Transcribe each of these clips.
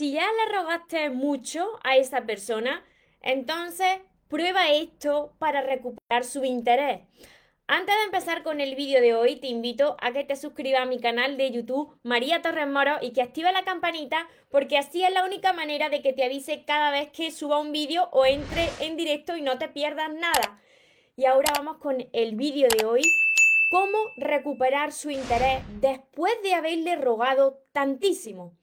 Si ya le rogaste mucho a esa persona, entonces prueba esto para recuperar su interés. Antes de empezar con el vídeo de hoy, te invito a que te suscribas a mi canal de YouTube María Torres Moro y que active la campanita porque así es la única manera de que te avise cada vez que suba un vídeo o entre en directo y no te pierdas nada. Y ahora vamos con el vídeo de hoy, cómo recuperar su interés después de haberle rogado tantísimo.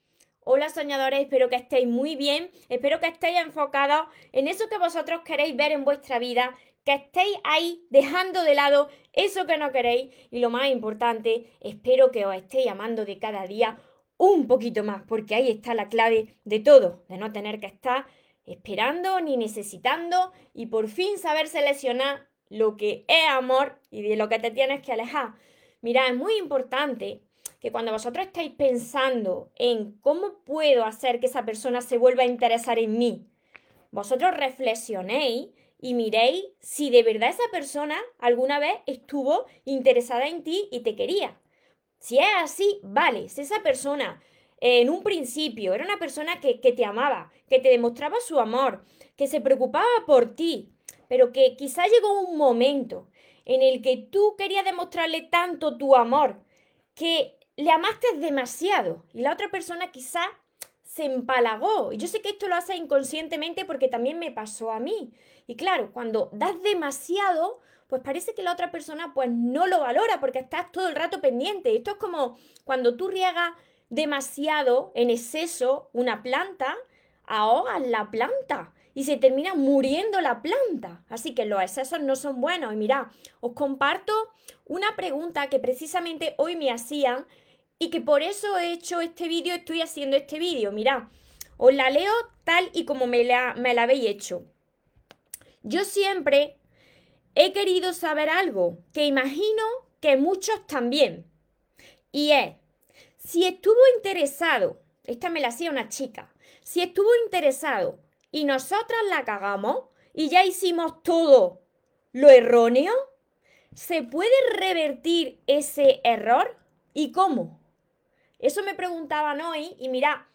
Hola soñadores, espero que estéis muy bien, espero que estéis enfocados en eso que vosotros queréis ver en vuestra vida que estéis ahí dejando de lado eso que no queréis y lo más importante, espero que os estéis amando de cada día un poquito más, porque ahí está la clave de todo, de no tener que estar esperando ni necesitando y por fin saber seleccionar lo que es amor y de lo que te tienes que alejar. Mira, es muy importante que cuando vosotros estáis pensando en cómo puedo hacer que esa persona se vuelva a interesar en mí, vosotros reflexionéis y miréis si de verdad esa persona alguna vez estuvo interesada en ti y te quería. Si es así, vale, si esa persona eh, en un principio era una persona que, que te amaba, que te demostraba su amor, que se preocupaba por ti, pero que quizá llegó un momento en el que tú querías demostrarle tanto tu amor que le amaste demasiado y la otra persona quizá se empalagó. Y yo sé que esto lo hace inconscientemente porque también me pasó a mí. Y claro, cuando das demasiado, pues parece que la otra persona pues no lo valora porque estás todo el rato pendiente. Esto es como cuando tú riegas demasiado en exceso una planta, ahogas la planta y se termina muriendo la planta. Así que los excesos no son buenos. Y mira, os comparto una pregunta que precisamente hoy me hacían y que por eso he hecho este vídeo, estoy haciendo este vídeo. Mirad, os la leo tal y como me la, me la habéis hecho. Yo siempre he querido saber algo que imagino que muchos también. Y es, si estuvo interesado, esta me la hacía una chica, si estuvo interesado y nosotras la cagamos y ya hicimos todo lo erróneo, ¿se puede revertir ese error? ¿Y cómo? Eso me preguntaban hoy y mira,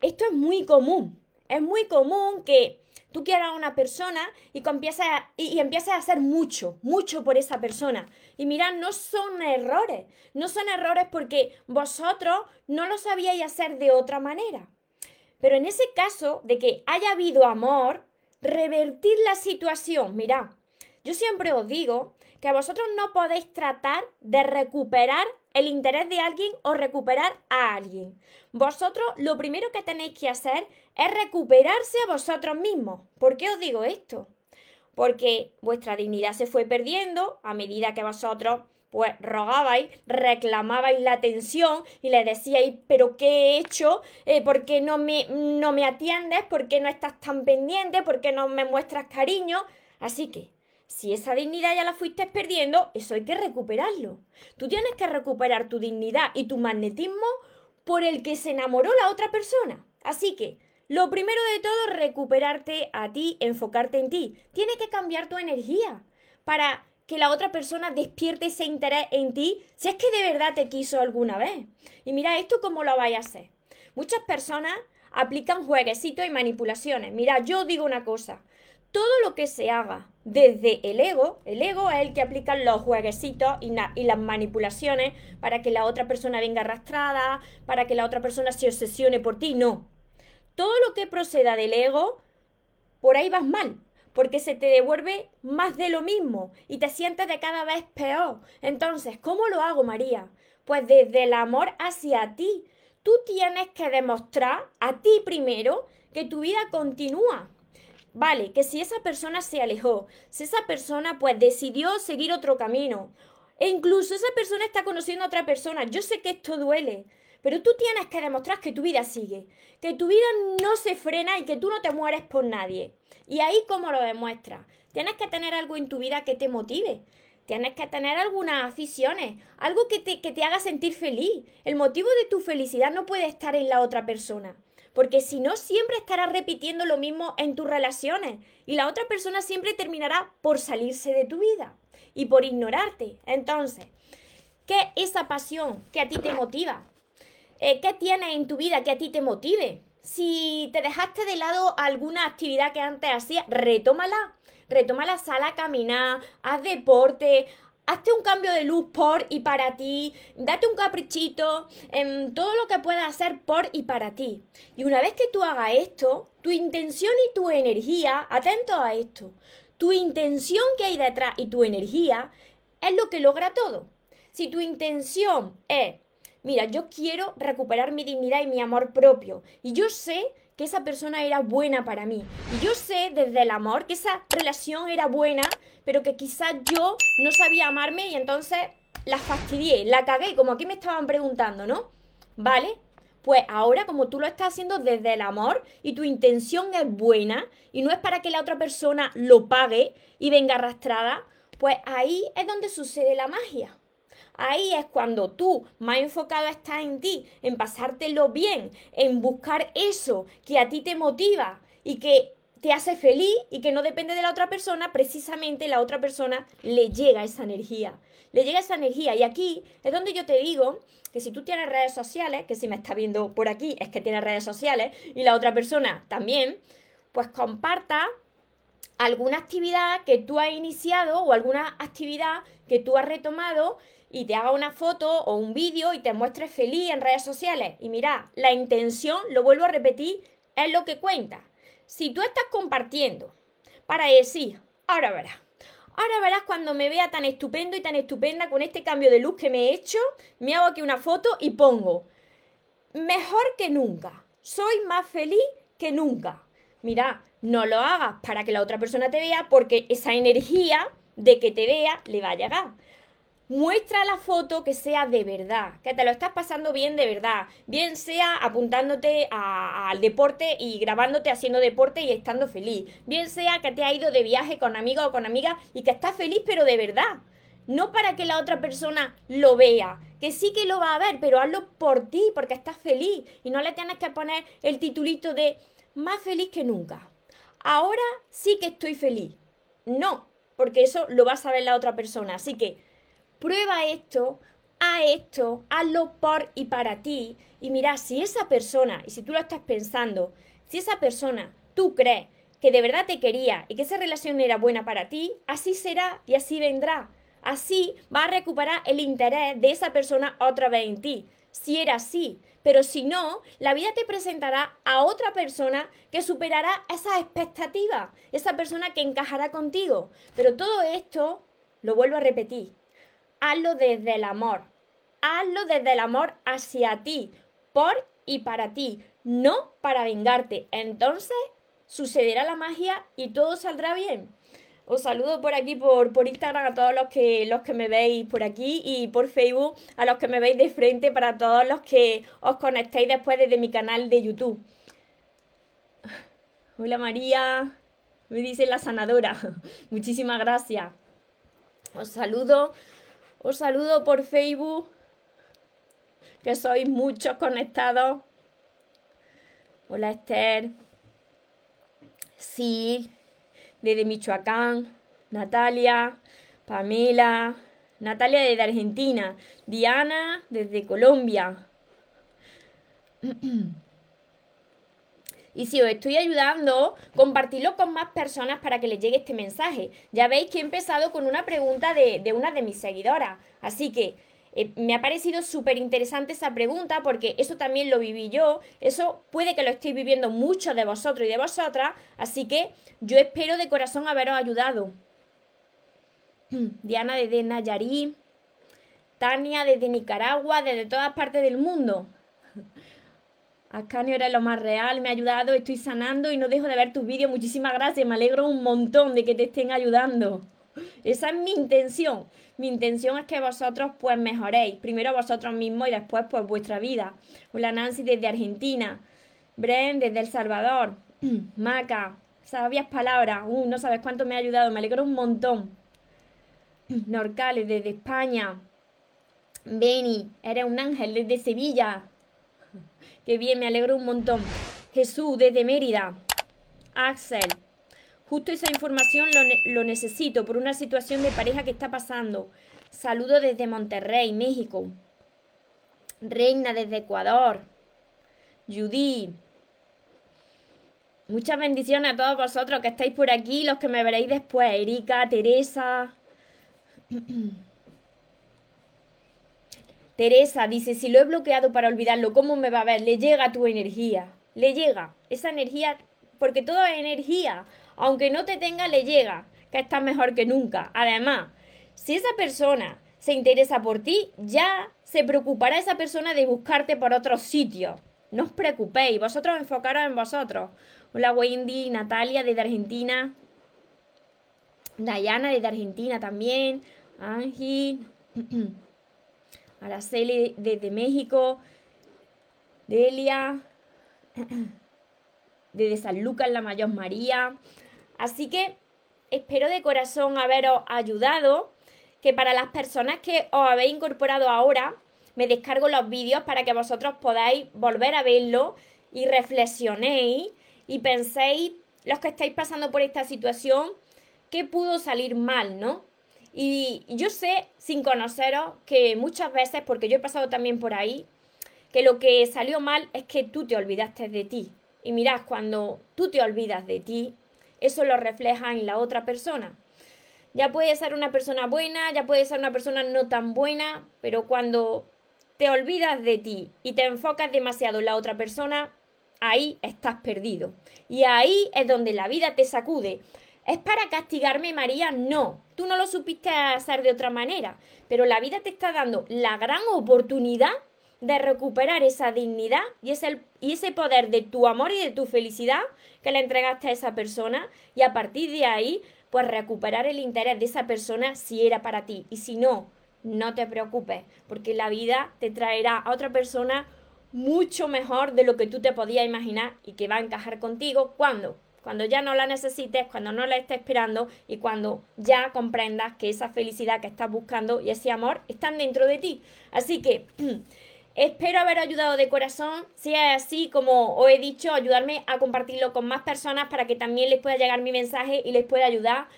esto es muy común. Es muy común que tú quieras a una persona y, empieces a, y, a hacer mucho, mucho por esa persona. Y mira, no son errores. No son errores porque vosotros no lo sabíais hacer de otra manera. Pero en ese caso de que haya habido amor, revertir la situación. Mira, yo siempre os digo que vosotros no podéis tratar de recuperar el interés de alguien o recuperar a alguien. Vosotros lo primero que tenéis que hacer es recuperarse a vosotros mismos. ¿Por qué os digo esto? Porque vuestra dignidad se fue perdiendo a medida que vosotros pues rogabais, reclamabais la atención y le decíais, pero ¿qué he hecho? Eh, ¿Por qué no me, no me atiendes? ¿Por qué no estás tan pendiente? ¿Por qué no me muestras cariño? Así que si esa dignidad ya la fuiste perdiendo, eso hay que recuperarlo. Tú tienes que recuperar tu dignidad y tu magnetismo por el que se enamoró la otra persona. Así que, lo primero de todo, recuperarte a ti, enfocarte en ti. Tienes que cambiar tu energía para que la otra persona despierte ese interés en ti si es que de verdad te quiso alguna vez. Y mira, esto cómo lo vais a hacer. Muchas personas aplican jueguecitos y manipulaciones. Mira, yo digo una cosa, todo lo que se haga desde el ego, el ego es el que aplica los jueguecitos y, las manipulaciones para que la otra persona venga arrastrada, para que la otra persona se obsesione por ti, no. Todo lo que proceda del ego, por ahí vas mal, porque se te devuelve más de lo mismo y te sientes de cada vez peor. Entonces, ¿cómo lo hago, María? Pues desde el amor hacia ti. Tú tienes que demostrar a ti primero que tu vida continúa, Vale, que si esa persona se alejó, si esa persona pues decidió seguir otro camino, e incluso esa persona está conociendo a otra persona, yo sé que esto duele, pero tú tienes que demostrar que tu vida sigue, que tu vida no se frena y que tú no te mueres por nadie. Y ahí cómo lo demuestras. Tienes que tener algo en tu vida que te motive. Tienes que tener algunas aficiones, algo que te, que te haga sentir feliz. El motivo de tu felicidad no puede estar en la otra persona porque si no, siempre estarás repitiendo lo mismo en tus relaciones y la otra persona siempre terminará por salirse de tu vida y por ignorarte. Entonces, ¿qué es esa pasión que a ti te motiva? Eh, ¿Qué tienes en tu vida que a ti te motive? si te dejaste de lado alguna actividad que antes hacías, retómala. Retoma la sala a caminar, haz deporte, hazte un cambio de luz por y para ti, date un caprichito, en todo lo que puedas hacer por y para ti. Y una vez que tú hagas esto, tu intención y tu energía, atento a esto, tu intención que hay detrás y tu energía es lo que logra todo. Si tu intención es, mira, yo quiero recuperar mi dignidad y mi amor propio, y yo sé que esa persona era buena para mí. Y yo sé desde el amor que esa relación era buena, pero que quizás yo no sabía amarme y entonces la fastidié, la cagué, como aquí me estaban preguntando, ¿no? ¿Vale? Pues ahora como tú lo estás haciendo desde el amor y tu intención es buena y no es para que la otra persona lo pague y venga arrastrada, pues ahí es donde sucede la magia. Ahí es cuando tú más enfocado estás en ti, en pasártelo bien, en buscar eso que a ti te motiva y que te hace feliz y que no depende de la otra persona, precisamente la otra persona le llega esa energía. Le llega esa energía. Y aquí es donde yo te digo que si tú tienes redes sociales, que si me está viendo por aquí es que tienes redes sociales y la otra persona también, pues comparta alguna actividad que tú has iniciado o alguna actividad que tú has retomado y te haga una foto o un vídeo y te muestres feliz en redes sociales. Y mira, la intención, lo vuelvo a repetir, es lo que cuenta. Si tú estás compartiendo para decir, ahora verás, ahora verás cuando me vea tan estupendo y tan estupenda con este cambio de luz que me he hecho, me hago aquí una foto y pongo, mejor que nunca, soy más feliz que nunca. Mira, no lo hagas para que la otra persona te vea porque esa energía de que te vea le va a llegar. Muestra la foto que sea de verdad, que te lo estás pasando bien de verdad, bien sea apuntándote al deporte y grabándote haciendo deporte y estando feliz, bien sea que te ha ido de viaje con amigos o con amigas y que estás feliz pero de verdad, no para que la otra persona lo vea, que sí que lo va a ver, pero hazlo por ti, porque estás feliz y no le tienes que poner el titulito de más feliz que nunca. Ahora sí que estoy feliz. No, porque eso lo va a saber la otra persona, así que prueba esto, a esto, hazlo por y para ti. Y mira, si esa persona, y si tú lo estás pensando, si esa persona tú crees que de verdad te quería y que esa relación era buena para ti, así será y así vendrá. Así va a recuperar el interés de esa persona otra vez en ti, si era así. Pero si no, la vida te presentará a otra persona que superará esas expectativas, esa persona que encajará contigo. Pero todo esto, lo vuelvo a repetir, hazlo desde el amor. Hazlo desde el amor hacia ti, por y para ti, no para vengarte. Entonces sucederá la magia y todo saldrá bien. Os saludo por aquí, por, por Instagram, a todos los que, los que me veis por aquí y por Facebook, a los que me veis de frente, para todos los que os conectéis después desde mi canal de YouTube. Hola María, me dice la sanadora. Muchísimas gracias. Os saludo os saludo por Facebook, que sois muchos conectados. Hola Esther. Sí, desde Michoacán. Natalia, Pamela, Natalia desde Argentina, Diana desde Colombia. Y si os estoy ayudando, compartidlo con más personas para que les llegue este mensaje. Ya veis que he empezado con una pregunta de, una de mis seguidoras. Así que eh, me ha parecido súper interesante esa pregunta porque eso también lo viví yo. Eso puede que lo estéis viviendo muchos de vosotros y de vosotras. Así que yo espero de corazón haberos ayudado. Diana desde Nayarit. Tania desde Nicaragua, desde todas partes del mundo. Ascanio era lo más real, me ha ayudado, estoy sanando y no dejo de ver tus vídeos. Muchísimas gracias, me alegro un montón de que te estén ayudando. Esa es mi intención. Mi intención es que vosotros pues mejoréis. Primero vosotros mismos y después pues vuestra vida. Hola Nancy desde Argentina. Bren desde El Salvador. Maca, sabias palabras. Uh, no sabes cuánto me ha ayudado, me alegro un montón. Norcales desde España. Beni, eres un ángel desde Sevilla. Qué bien, me alegro un montón. Jesús, desde Mérida. Axel. Justo esa información lo, necesito por una situación de pareja que está pasando. Saludo desde Monterrey, México. Reina desde Ecuador. Judy. Muchas bendiciones a todos vosotros que estáis por aquí, los que me veréis después. Erika, Teresa. Teresa dice, si lo he bloqueado para olvidarlo, ¿cómo me va a ver? Le llega tu energía. Le llega. Esa energía, porque todo es energía. Aunque no te tenga, le llega. Que estás mejor que nunca. Además, si esa persona se interesa por ti, ya se preocupará esa persona de buscarte por otros sitios. No os preocupéis, vosotros enfocaros en vosotros. Hola Wendy, Natalia desde Argentina. Dayana desde Argentina también. Angie. Araceli desde México. Delia. Desde San Lucas, la Mayor María. Así que espero de corazón haberos ayudado. Que para las personas que os habéis incorporado ahora, me descargo los vídeos para que vosotros podáis volver a verlo y reflexionéis y penséis, los que estáis pasando por esta situación, qué pudo salir mal, ¿no? Y yo sé, sin conoceros, que muchas veces, porque yo he pasado también por ahí, que lo que salió mal es que tú te olvidaste de ti. Y mirad, cuando tú te olvidas de ti, eso lo refleja en la otra persona. Ya puede ser una persona buena, ya puede ser una persona no tan buena, pero cuando te olvidas de ti y te enfocas demasiado en la otra persona, ahí estás perdido. Y ahí es donde la vida te sacude. ¿Es para castigarme, María? No, tú no lo supiste hacer de otra manera, pero la vida te está dando la gran oportunidad de recuperar esa dignidad y ese, poder de tu amor y de tu felicidad que le entregaste a esa persona. Y a partir de ahí, pues recuperar el interés de esa persona si era para ti. Y si no, no te preocupes, porque la vida te traerá a otra persona mucho mejor de lo que tú te podías imaginar y que va a encajar contigo. Cuando cuando ya no la necesites, cuando no la estés esperando y cuando ya comprendas que esa felicidad que estás buscando y ese amor están dentro de ti. Así que espero haber ayudado de corazón. Si es así, como os he dicho, ayudarme a compartirlo con más personas para que también les pueda llegar mi mensaje y les pueda ayudar.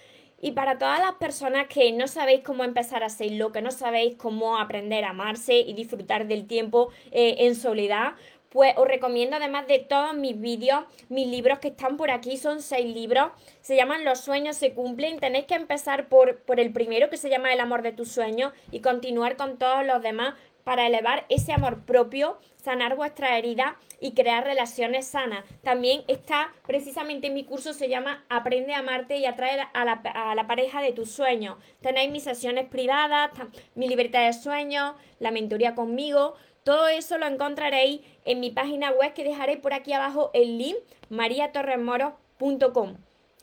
Y para todas las personas que no sabéis cómo empezar a hacerlo, que no sabéis cómo aprender a amarse y disfrutar del tiempo eh, en soledad, pues os recomiendo además de todos mis vídeos, mis libros que están por aquí, son seis libros, se llaman Los sueños se cumplen, tenéis que empezar por, por el primero que se llama El amor de tus sueños y continuar con todos los demás para elevar ese amor propio, sanar vuestra herida y crear relaciones sanas. También está precisamente mi curso, se llama Aprende a amarte y atraer a la, a la pareja de tus sueños. Tenéis mis sesiones privadas, mi libertad de sueños, la mentoría conmigo. Todo eso lo encontraréis en mi página web que dejaré por aquí abajo el link mariatorresmoro.com.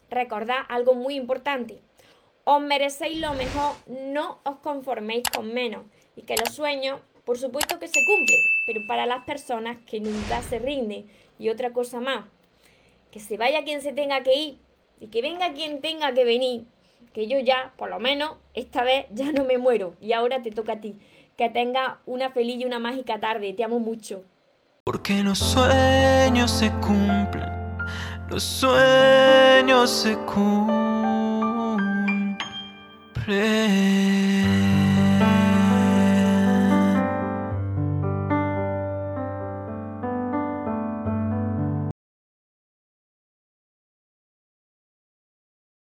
Recordad algo muy importante. Os merecéis lo mejor, no os conforméis con menos. Y que los sueños por supuesto que se cumple, pero para las personas que nunca se rinden. Y otra cosa más, que se vaya quien se tenga que ir y que venga quien tenga que venir. Que yo ya, por lo menos, esta vez ya no me muero. Y ahora te toca a ti. Que tenga una feliz y una mágica tarde. Te amo mucho. Porque los sueños se cumplen. Los sueños se cumplen.